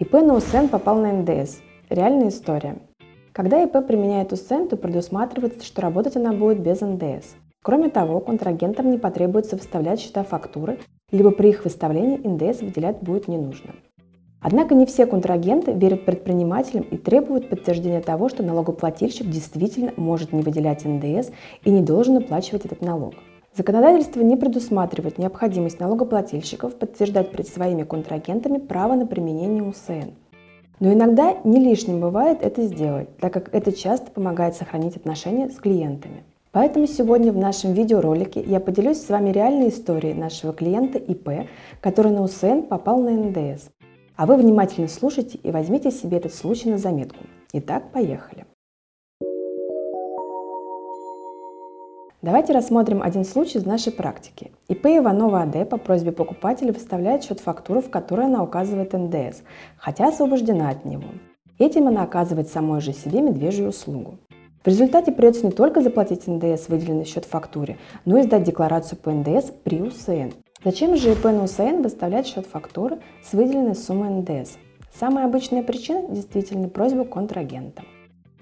ИП на УСН попал на НДС. Реальная история. Когда ИП применяет УСН, то предусматривается, что работать она будет без НДС. Кроме того, контрагентам не потребуется выставлять счета фактуры, либо при их выставлении НДС выделять будет не нужно. Однако не все контрагенты верят предпринимателям и требуют подтверждения того, что налогоплательщик действительно может не выделять НДС и не должен оплачивать этот налог. Законодательство не предусматривает необходимость налогоплательщиков подтверждать перед своими контрагентами право на применение УСН. Но иногда не лишним бывает это сделать, так как это часто помогает сохранить отношения с клиентами. Поэтому сегодня в нашем видеоролике я поделюсь с вами реальной историей нашего клиента ИП, который на УСН попал на НДС. А вы внимательно слушайте и возьмите себе этот случай на заметку. Итак, поехали. Давайте рассмотрим один случай из нашей практики. ИП Иванова АД по просьбе покупателя выставляет счет фактуры, в которой она указывает НДС, хотя освобождена от него. Этим она оказывает самой же себе медвежью услугу. В результате придется не только заплатить НДС, выделенный в счет фактуре, но и сдать декларацию по НДС при УСН. Зачем же ИП на УСН выставлять счет фактуры с выделенной суммой НДС? Самая обычная причина – действительно просьба контрагента.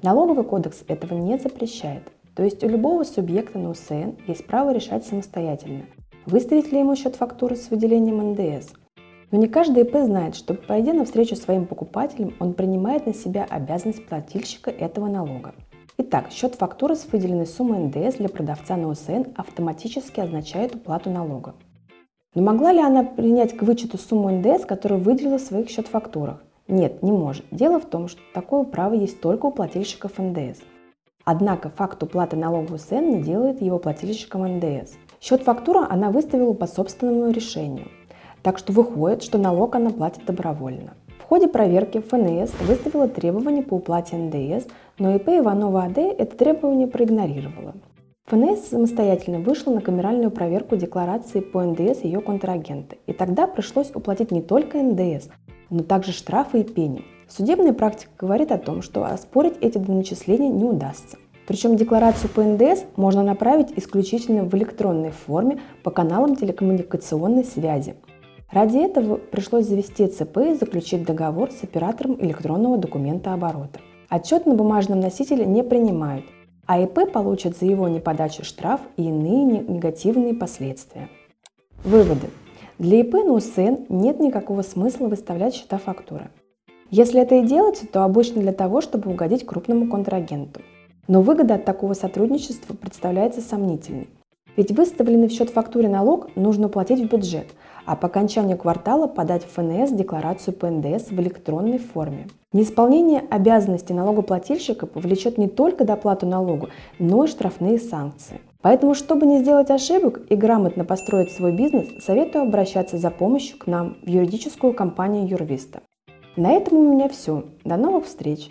Налоговый кодекс этого не запрещает. То есть у любого субъекта на УСН есть право решать самостоятельно, выставить ли ему счет фактуры с выделением НДС. Но не каждый ИП знает, что, пойдя навстречу своим покупателям, он принимает на себя обязанность плательщика этого налога. Итак, счет фактуры с выделенной суммой НДС для продавца на УСН автоматически означает уплату налога. Но могла ли она принять к вычету сумму НДС, которую выделила в своих счет-фактурах? Нет, не может. Дело в том, что такое право есть только у плательщиков НДС – Однако факт уплаты налога СН не делает его плательщиком НДС. Счет фактура она выставила по собственному решению. Так что выходит, что налог она платит добровольно. В ходе проверки ФНС выставила требования по уплате НДС, но ИП Иванова АД это требование проигнорировала. ФНС самостоятельно вышла на камеральную проверку декларации по НДС ее контрагента, и тогда пришлось уплатить не только НДС, но также штрафы и пени. Судебная практика говорит о том, что оспорить эти доначисления не удастся. Причем декларацию по НДС можно направить исключительно в электронной форме по каналам телекоммуникационной связи. Ради этого пришлось завести ЦП и заключить договор с оператором электронного документа оборота. Отчет на бумажном носителе не принимают, а ИП получат за его неподачу штраф и иные негативные последствия. Выводы. Для ИП на УСН нет никакого смысла выставлять счета фактуры. Если это и делается, то обычно для того, чтобы угодить крупному контрагенту. Но выгода от такого сотрудничества представляется сомнительной. Ведь выставленный в счет фактуре налог нужно платить в бюджет, а по окончанию квартала подать в ФНС декларацию по НДС в электронной форме. Неисполнение обязанностей налогоплательщика повлечет не только доплату налогу, но и штрафные санкции. Поэтому, чтобы не сделать ошибок и грамотно построить свой бизнес, советую обращаться за помощью к нам в юридическую компанию Юрвиста. На этом у меня все. До новых встреч!